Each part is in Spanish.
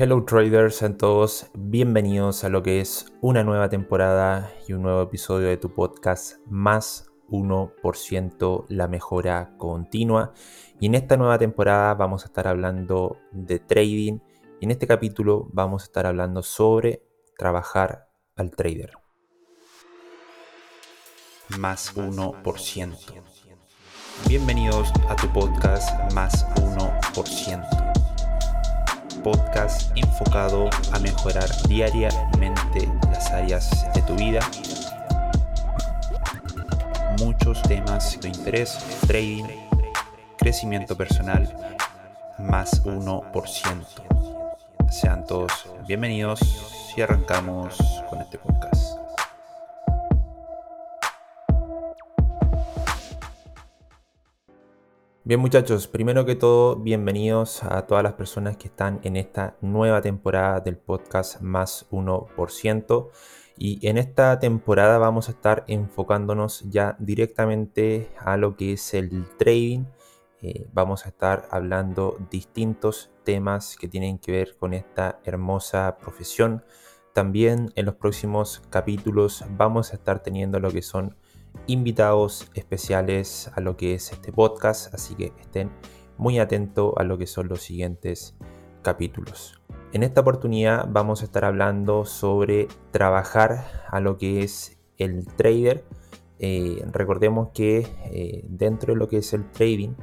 Hello traders, a todos bienvenidos a lo que es una nueva temporada y un nuevo episodio de tu podcast Más 1% la mejora continua. Y en esta nueva temporada vamos a estar hablando de trading y en este capítulo vamos a estar hablando sobre trabajar al trader. Más 1%. Bienvenidos a tu podcast Más 1% podcast enfocado a mejorar diariamente las áreas de tu vida. Muchos temas de interés, trading, crecimiento personal, más 1%. Sean todos bienvenidos y arrancamos con este podcast. Bien muchachos, primero que todo, bienvenidos a todas las personas que están en esta nueva temporada del podcast Más 1%. Y en esta temporada vamos a estar enfocándonos ya directamente a lo que es el trading. Eh, vamos a estar hablando distintos temas que tienen que ver con esta hermosa profesión. También en los próximos capítulos vamos a estar teniendo lo que son invitados especiales a lo que es este podcast, así que estén muy atentos a lo que son los siguientes capítulos. En esta oportunidad vamos a estar hablando sobre trabajar a lo que es el trader. Eh, recordemos que eh, dentro de lo que es el trading,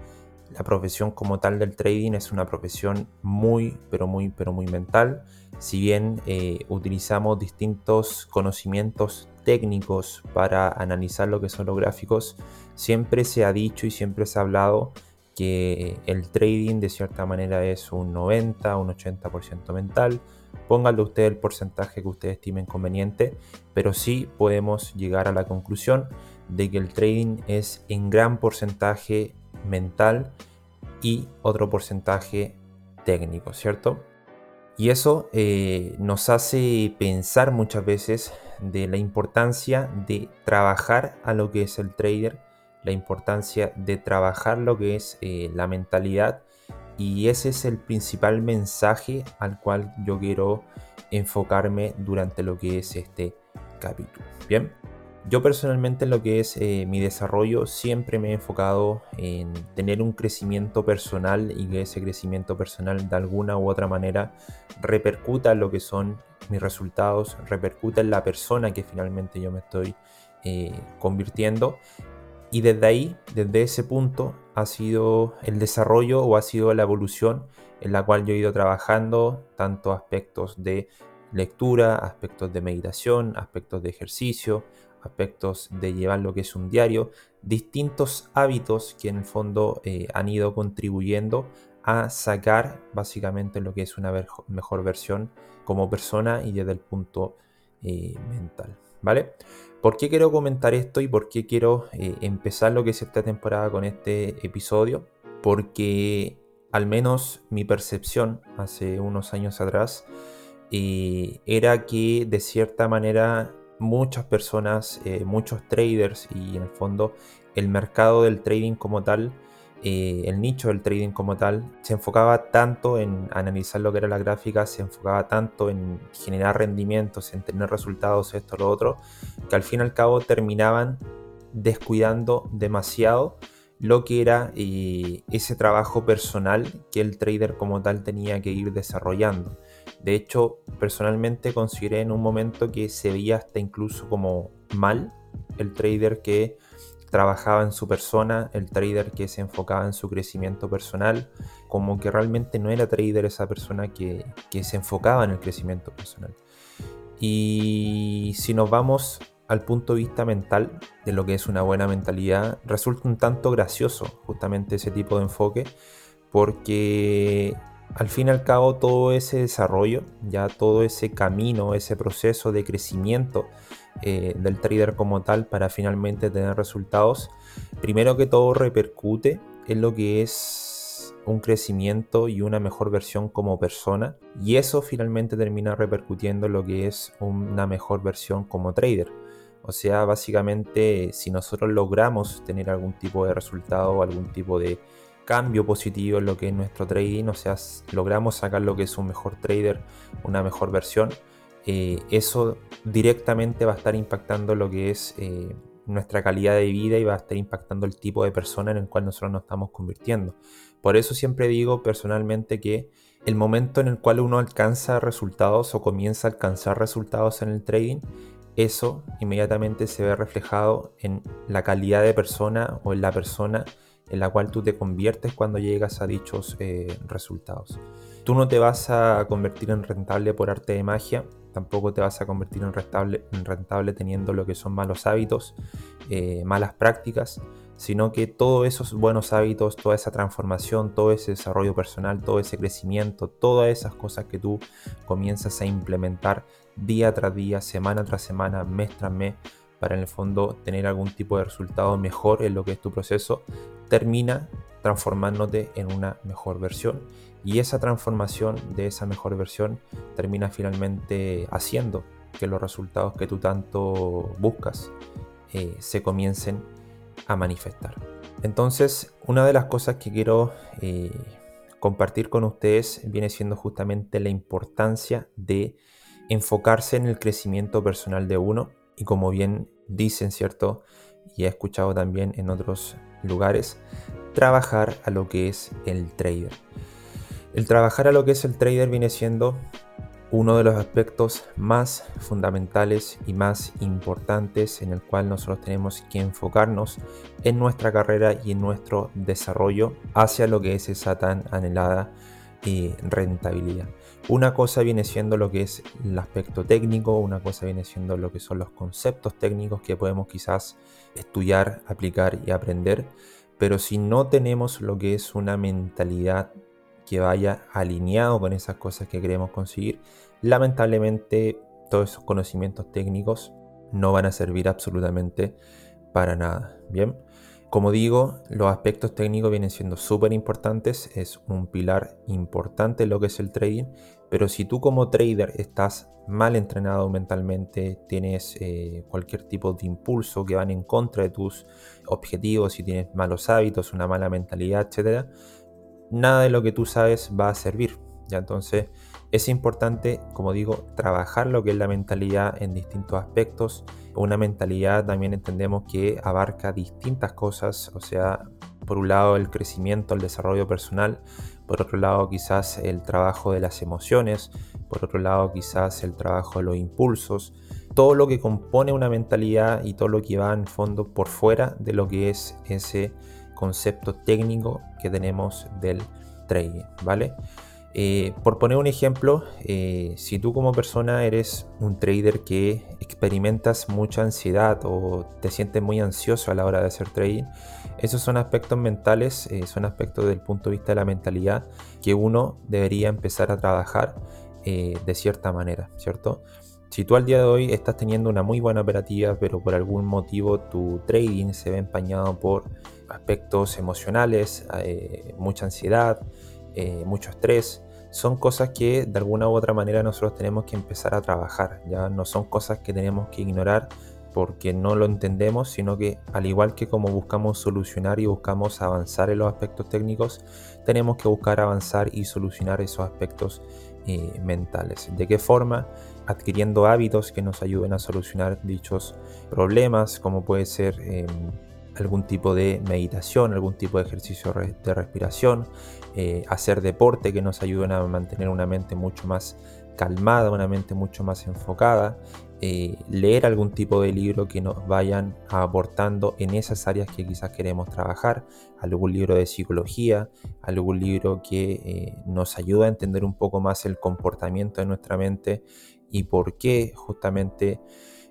la profesión como tal del trading es una profesión muy, pero muy, pero muy mental. Si bien eh, utilizamos distintos conocimientos técnicos para analizar lo que son los gráficos, siempre se ha dicho y siempre se ha hablado que el trading de cierta manera es un 90, un 80% mental. Pónganle usted el porcentaje que usted estime conveniente, pero sí podemos llegar a la conclusión de que el trading es en gran porcentaje mental y otro porcentaje técnico, ¿cierto? Y eso eh, nos hace pensar muchas veces de la importancia de trabajar a lo que es el trader, la importancia de trabajar lo que es eh, la mentalidad y ese es el principal mensaje al cual yo quiero enfocarme durante lo que es este capítulo. Bien, yo personalmente en lo que es eh, mi desarrollo siempre me he enfocado en tener un crecimiento personal y que ese crecimiento personal de alguna u otra manera repercuta en lo que son mis resultados, repercuta en la persona que finalmente yo me estoy eh, convirtiendo. Y desde ahí, desde ese punto, ha sido el desarrollo o ha sido la evolución en la cual yo he ido trabajando tanto aspectos de lectura, aspectos de meditación, aspectos de ejercicio, aspectos de llevar lo que es un diario, distintos hábitos que en el fondo eh, han ido contribuyendo a sacar básicamente lo que es una mejor versión como persona y desde el punto eh, mental. ¿Vale? ¿Por qué quiero comentar esto y por qué quiero eh, empezar lo que es esta temporada con este episodio? Porque al menos mi percepción hace unos años atrás era que de cierta manera muchas personas, eh, muchos traders y en el fondo el mercado del trading como tal, eh, el nicho del trading como tal, se enfocaba tanto en analizar lo que era la gráfica, se enfocaba tanto en generar rendimientos, en tener resultados, esto, lo otro, que al fin y al cabo terminaban descuidando demasiado lo que era eh, ese trabajo personal que el trader como tal tenía que ir desarrollando. De hecho, personalmente consideré en un momento que se veía hasta incluso como mal el trader que trabajaba en su persona, el trader que se enfocaba en su crecimiento personal, como que realmente no era trader esa persona que, se enfocaba en el crecimiento personal. Y si nos vamos al punto de vista mental de lo que es una buena mentalidad, resulta un tanto gracioso justamente ese tipo de enfoque, porque al fin y al cabo todo ese desarrollo, ya todo ese camino, ese proceso de crecimiento eh, del trader como tal para finalmente tener resultados, primero que todo repercute en lo que es un crecimiento y una mejor versión como persona y eso finalmente termina repercutiendo en lo que es una mejor versión como trader. O sea, básicamente si nosotros logramos tener algún tipo de resultado, algún tipo de cambio positivo en lo que es nuestro trading, o sea, logramos sacar lo que es un mejor trader, una mejor versión, eh, eso directamente va a estar impactando lo que es eh, nuestra calidad de vida y va a estar impactando el tipo de persona en el cual nosotros nos estamos convirtiendo. Por eso siempre digo personalmente que el momento en el cual uno alcanza resultados o comienza a alcanzar resultados en el trading, eso inmediatamente se ve reflejado en la calidad de persona o en la persona en la cual tú te conviertes cuando llegas a dichos eh, resultados. Tú no te vas a convertir en rentable por arte de magia, tampoco te vas a convertir en rentable, en rentable teniendo lo que son malos hábitos, eh, malas prácticas, sino que todos esos buenos hábitos, toda esa transformación, todo ese desarrollo personal, todo ese crecimiento, todas esas cosas que tú comienzas a implementar día tras día, semana tras semana, mes tras mes, para en el fondo tener algún tipo de resultado mejor en lo que es tu proceso, termina transformándote en una mejor versión. Y esa transformación de esa mejor versión termina finalmente haciendo que los resultados que tú tanto buscas eh, se comiencen a manifestar. Entonces, una de las cosas que quiero eh, compartir con ustedes viene siendo justamente la importancia de enfocarse en el crecimiento personal de uno y como bien dicen, ¿cierto? Y he escuchado también en otros lugares, trabajar a lo que es el trader. El trabajar a lo que es el trader viene siendo uno de los aspectos más fundamentales y más importantes en el cual nosotros tenemos que enfocarnos en nuestra carrera y en nuestro desarrollo hacia lo que es esa tan anhelada eh, rentabilidad. Una cosa viene siendo lo que es el aspecto técnico, una cosa viene siendo lo que son los conceptos técnicos que podemos quizás estudiar, aplicar y aprender, pero si no tenemos lo que es una mentalidad que vaya alineado con esas cosas que queremos conseguir, lamentablemente todos esos conocimientos técnicos no van a servir absolutamente para nada. Bien, como digo, los aspectos técnicos vienen siendo súper importantes, es un pilar importante lo que es el trading, pero si tú como trader estás mal entrenado mentalmente, tienes eh, cualquier tipo de impulso que van en contra de tus objetivos, si tienes malos hábitos, una mala mentalidad, etc., nada de lo que tú sabes va a servir. ¿ya? Entonces es importante, como digo, trabajar lo que es la mentalidad en distintos aspectos. Una mentalidad también entendemos que abarca distintas cosas, o sea, por un lado el crecimiento, el desarrollo personal, por otro lado quizás el trabajo de las emociones, por otro lado quizás el trabajo de los impulsos, todo lo que compone una mentalidad y todo lo que va en fondo por fuera de lo que es ese concepto técnico que tenemos del trading, ¿vale? Eh, por poner un ejemplo, eh, si tú como persona eres un trader que experimentas mucha ansiedad o te sientes muy ansioso a la hora de hacer trading, esos son aspectos mentales, eh, son aspectos del punto de vista de la mentalidad que uno debería empezar a trabajar de cierta manera, ¿cierto? Si tú al día de hoy estás teniendo una muy buena operativa, pero por algún motivo tu trading se ve empañado por aspectos emocionales, mucha ansiedad, mucho estrés, son cosas que de alguna u otra manera nosotros tenemos que empezar a trabajar, ya no son cosas que tenemos que ignorar porque no lo entendemos, sino que al igual que como buscamos solucionar y buscamos avanzar en los aspectos técnicos, tenemos que buscar avanzar y solucionar esos aspectos eh, mentales. ¿De qué forma? Adquiriendo hábitos que nos ayuden a solucionar dichos problemas, como puede ser... Em, algún tipo de meditación, algún tipo de ejercicio de respiración, eh, hacer deporte que nos ayuden a mantener una mente mucho más calmada, una mente mucho más enfocada, eh, leer algún tipo de libro que nos vayan aportando en esas áreas que quizás queremos trabajar, algún libro de psicología, algún libro que eh, nos ayuda a entender un poco más el comportamiento de nuestra mente y por qué justamente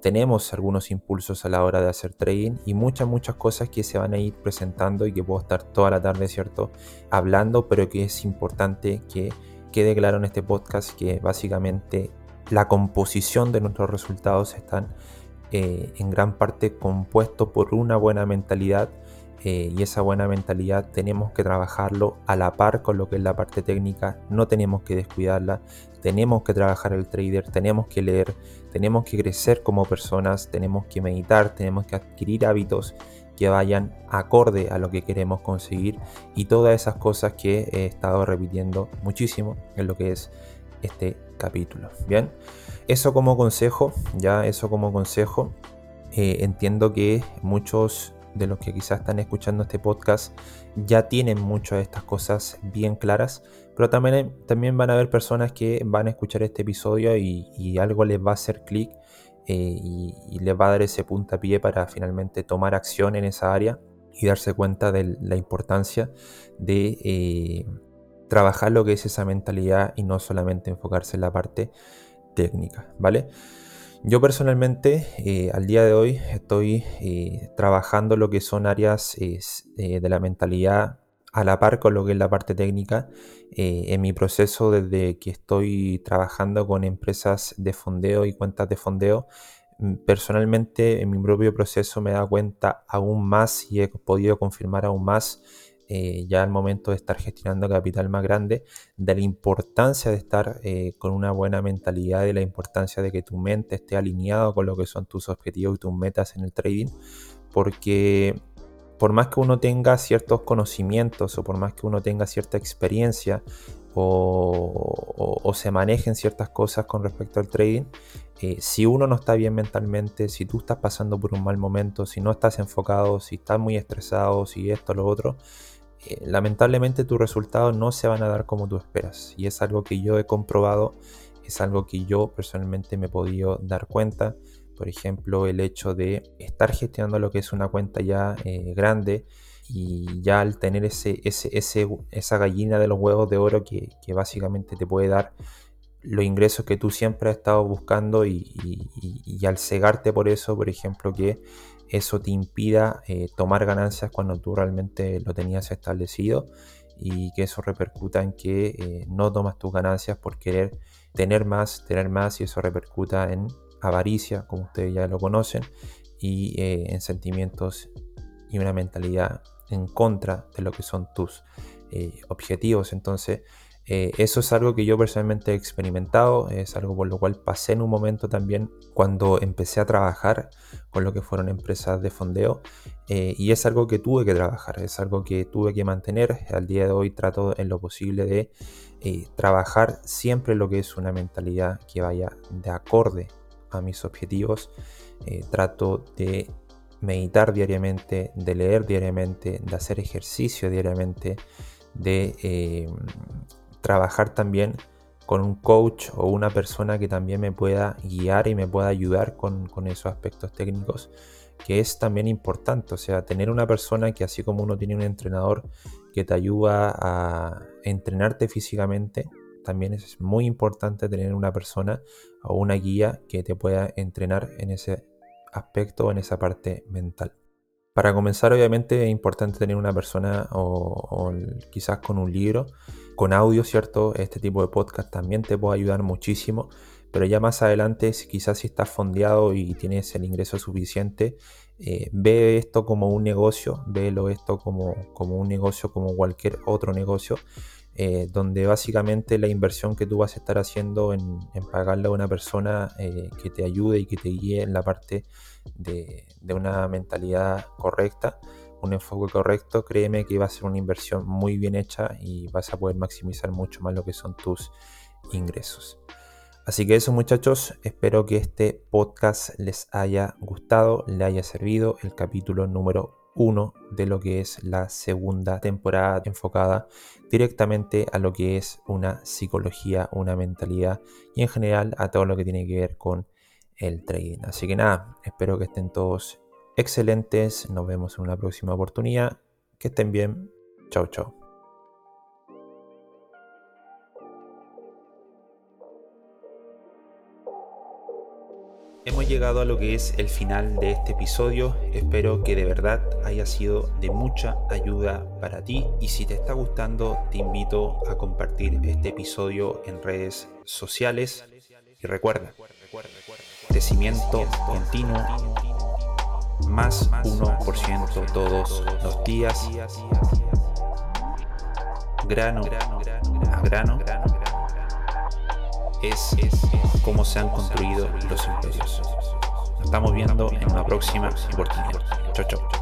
tenemos algunos impulsos a la hora de hacer trading y muchas, muchas cosas que se van a ir presentando y que puedo estar toda la tarde, ¿cierto? Hablando, pero que es importante que quede claro en este podcast que básicamente la composición de nuestros resultados están eh, en gran parte compuestos por una buena mentalidad eh, y esa buena mentalidad tenemos que trabajarlo a la par con lo que es la parte técnica, no tenemos que descuidarla, tenemos que trabajar el trader, tenemos que leer, tenemos que crecer como personas, tenemos que meditar, tenemos que adquirir hábitos que vayan acorde a lo que queremos conseguir y todas esas cosas que he estado repitiendo muchísimo en lo que es este capítulo. Bien, eso como consejo, ya eso como consejo. Eh, entiendo que muchos de los que quizás están escuchando este podcast ya tienen muchas de estas cosas bien claras, pero también, también van a haber personas que van a escuchar este episodio y, algo les va a hacer clic eh, y, les va a dar ese puntapié para finalmente tomar acción en esa área y darse cuenta de la importancia de eh, trabajar lo que es esa mentalidad y no solamente enfocarse en la parte técnica, ¿vale? Yo personalmente eh, al día de hoy estoy eh, trabajando lo que son áreas eh, de la mentalidad a la par con lo que es la parte técnica en mi proceso desde que estoy trabajando con empresas de fondeo y cuentas de fondeo. Mm, personalmente en mi propio proceso me da cuenta aún más y he podido confirmar aún más eh, ya al momento de estar gestionando capital más grande, de la importancia de estar eh, con una buena mentalidad, de la importancia de que tu mente esté alineado con lo que son tus objetivos y tus metas en el trading, porque por más que uno tenga ciertos conocimientos o por más que uno tenga cierta experiencia o, se manejen ciertas cosas con respecto al trading, eh, si uno no está bien mentalmente, si tú estás pasando por un mal momento, si no estás enfocado, si estás muy estresado, si esto, lo otro, eh, lamentablemente tus resultados no se van a dar como tú esperas. Y es algo que yo he comprobado, es algo que yo personalmente me he podido dar cuenta. Por ejemplo, el hecho de estar gestionando lo que es una cuenta ya eh, grande y ya al tener ese, esa gallina de los huevos de oro que, básicamente te puede dar los ingresos que tú siempre has estado buscando y, y al cegarte por eso, por ejemplo, que eso te impida eh, tomar ganancias cuando tú realmente lo tenías establecido y que eso repercuta en que eh, no tomas tus ganancias por querer tener más, tener más y eso repercuta en avaricia, como ustedes ya lo conocen, y eh, en sentimientos y una mentalidad en contra de lo que son tus objetivos. Entonces, eh, eso es algo que yo personalmente he experimentado, es algo por lo cual pasé en un momento también cuando empecé a trabajar con lo que fueron empresas de fondeo eh, y es algo que tuve que trabajar, es algo que tuve que mantener. Al día de hoy trato en lo posible de eh, trabajar siempre lo que es una mentalidad que vaya de acorde a mis objetivos. trato de meditar diariamente, de leer diariamente, de hacer ejercicio diariamente, de trabajar también con un coach o una persona que también me pueda guiar y me pueda ayudar con, esos aspectos técnicos, que es también importante. O sea, tener una persona que así como uno tiene un entrenador que te ayuda a entrenarte físicamente, también es muy importante tener una persona o una guía que te pueda entrenar en ese aspecto, en esa parte mental. Para comenzar, obviamente es importante tener una persona o quizás con un libro con audio, ¿cierto? Este tipo de podcast también te puede ayudar muchísimo, pero ya más adelante, quizás si estás fondeado y tienes el ingreso suficiente, eh, ve esto como un negocio, vélo esto como, como un negocio, como cualquier otro negocio, eh, donde básicamente la inversión que tú vas a estar haciendo en, pagarle a una persona eh, que te ayude y que te guíe en la parte de, de una mentalidad correcta, un enfoque correcto, créeme que va a ser una inversión muy bien hecha y vas a poder maximizar mucho más lo que son tus ingresos. Así que eso muchachos, espero que este podcast les haya gustado, le haya servido el capítulo número uno de lo que es la segunda temporada enfocada directamente a lo que es una psicología, una mentalidad y en general a todo lo que tiene que ver con el trading. Así que nada, espero que estén todos excelentes. Nos vemos en una próxima oportunidad. Que estén bien. Chao, chao. Hemos llegado a lo que es el final de este episodio. Espero que de verdad haya sido de mucha ayuda para ti. Y si te está gustando, te invito a compartir este episodio en redes sociales. Y recuerda, crecimiento continuo más 1% todos los días, grano a grano, es cómo se han construido los imperios. Nos estamos viendo en una próxima oportunidad. Chau. chao.